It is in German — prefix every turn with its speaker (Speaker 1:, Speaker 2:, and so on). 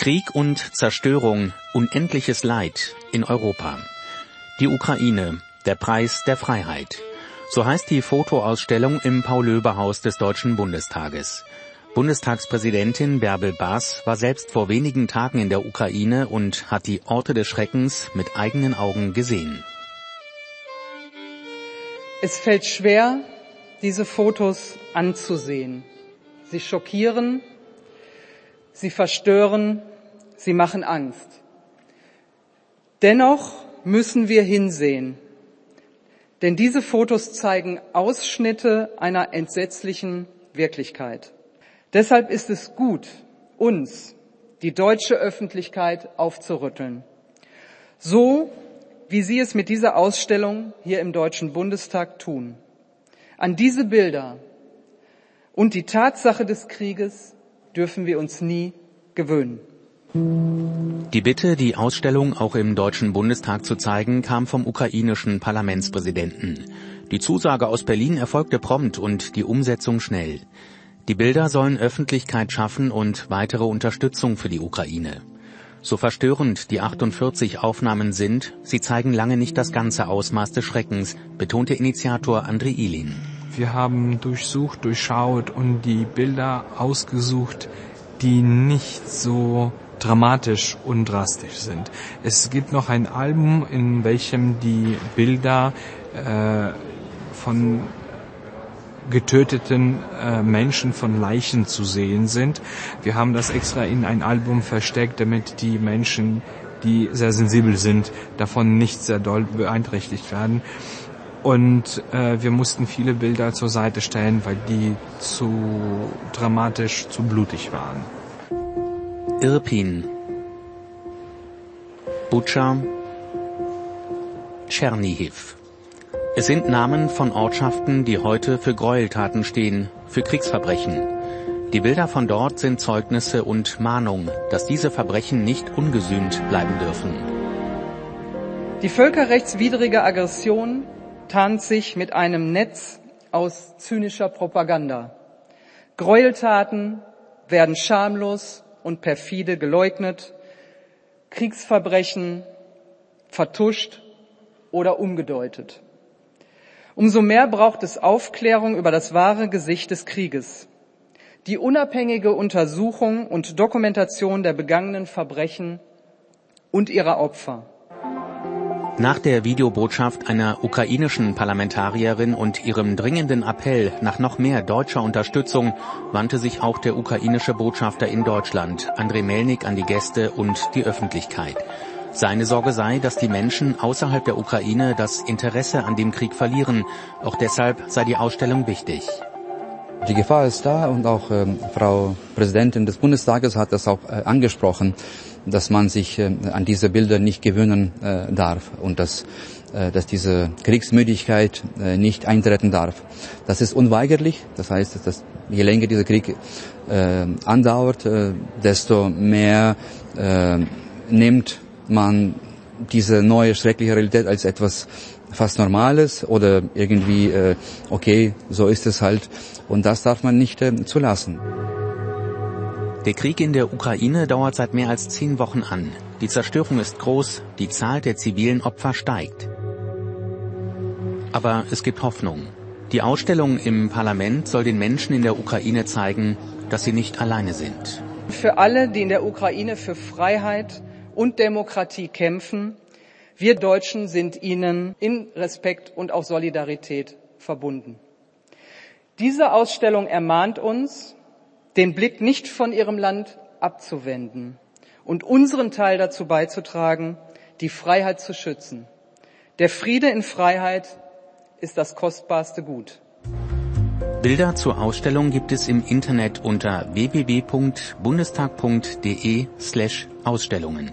Speaker 1: Krieg und Zerstörung, unendliches Leid in Europa. Die Ukraine, der Preis der Freiheit. So heißt die Fotoausstellung im Paul-Löbe-Haus des Deutschen Bundestages. Bundestagspräsidentin Bärbel Baas war selbst vor wenigen Tagen in der Ukraine und hat die Orte des Schreckens mit eigenen Augen gesehen.
Speaker 2: Es fällt schwer, diese Fotos anzusehen. Sie schockieren, sie verstören, sie machen Angst. Dennoch müssen wir hinsehen, denn diese Fotos zeigen Ausschnitte einer entsetzlichen Wirklichkeit. Deshalb ist es gut, uns, die deutsche Öffentlichkeit, aufzurütteln. So wie Sie es mit dieser Ausstellung hier im Deutschen Bundestag tun. An diese Bilder und die Tatsache des Krieges dürfen wir uns nie gewöhnen.
Speaker 1: Die Bitte, die Ausstellung auch im Deutschen Bundestag zu zeigen, kam vom ukrainischen Parlamentspräsidenten. Die Zusage aus Berlin erfolgte prompt und die Umsetzung schnell. Die Bilder sollen Öffentlichkeit schaffen und weitere Unterstützung für die Ukraine. So verstörend die 48 Aufnahmen sind, sie zeigen lange nicht das ganze Ausmaß des Schreckens, betonte Initiator André Ilin.
Speaker 3: Wir haben durchsucht, durchschaut und die Bilder ausgesucht, die nicht so dramatisch und drastisch sind. Es gibt noch ein Album, in welchem die Bilder äh, von getöteten äh, Menschen von Leichen zu sehen sind. Wir haben das extra in ein Album versteckt, damit die Menschen, die sehr sensibel sind, davon nicht sehr doll beeinträchtigt werden. Und äh, wir mussten viele Bilder zur Seite stellen, weil die zu dramatisch, zu blutig waren.
Speaker 1: Irpin, Butscha, Tschernihiv. Es sind Namen von Ortschaften, die heute für Gräueltaten stehen, für Kriegsverbrechen. Die Bilder von dort sind Zeugnisse und Mahnung, dass diese Verbrechen nicht ungesühnt bleiben dürfen.
Speaker 2: Die völkerrechtswidrige Aggression tarnt sich mit einem Netz aus zynischer Propaganda. Gräueltaten werden schamlos und perfide geleugnet, Kriegsverbrechen vertuscht oder umgedeutet. Umso mehr braucht es Aufklärung über das wahre Gesicht des Krieges. Die unabhängige Untersuchung und Dokumentation der begangenen Verbrechen und ihrer Opfer.
Speaker 1: Nach der Videobotschaft einer ukrainischen Parlamentarierin und ihrem dringenden Appell nach noch mehr deutscher Unterstützung wandte sich auch der ukrainische Botschafter in Deutschland, Andrei Melnik, an die Gäste und die Öffentlichkeit. Seine Sorge sei, dass die Menschen außerhalb der Ukraine das Interesse an dem Krieg verlieren. Auch deshalb sei die Ausstellung wichtig.
Speaker 4: Die Gefahr ist da und auch ähm, Frau Präsidentin des Bundestages hat das auch äh, angesprochen dass man sich äh, an diese Bilder nicht gewöhnen äh, darf und dass, äh, dass diese Kriegsmüdigkeit äh, nicht eintreten darf. Das ist unweigerlich. Das heißt, dass je länger dieser Krieg äh, andauert, desto mehr nimmt man diese neue schreckliche Realität als etwas fast Normales oder irgendwie, äh, okay, so ist es halt. Und das darf man nicht äh, zulassen.
Speaker 1: Der Krieg in der Ukraine dauert seit mehr als zehn Wochen an. Die Zerstörung ist groß, die Zahl der zivilen Opfer steigt. Aber es gibt Hoffnung. Die Ausstellung im Parlament soll den Menschen in der Ukraine zeigen, dass sie nicht alleine sind.
Speaker 2: Für alle, die in der Ukraine für Freiheit und Demokratie kämpfen, wir Deutschen sind ihnen in Respekt und auch Solidarität verbunden. Diese Ausstellung ermahnt uns, den Blick nicht von ihrem Land abzuwenden und unseren Teil dazu beizutragen, die Freiheit zu schützen. Der Friede in Freiheit ist das kostbarste Gut.
Speaker 1: Bilder zur Ausstellung gibt es im Internet unter www.bundestag.de slash Ausstellungen.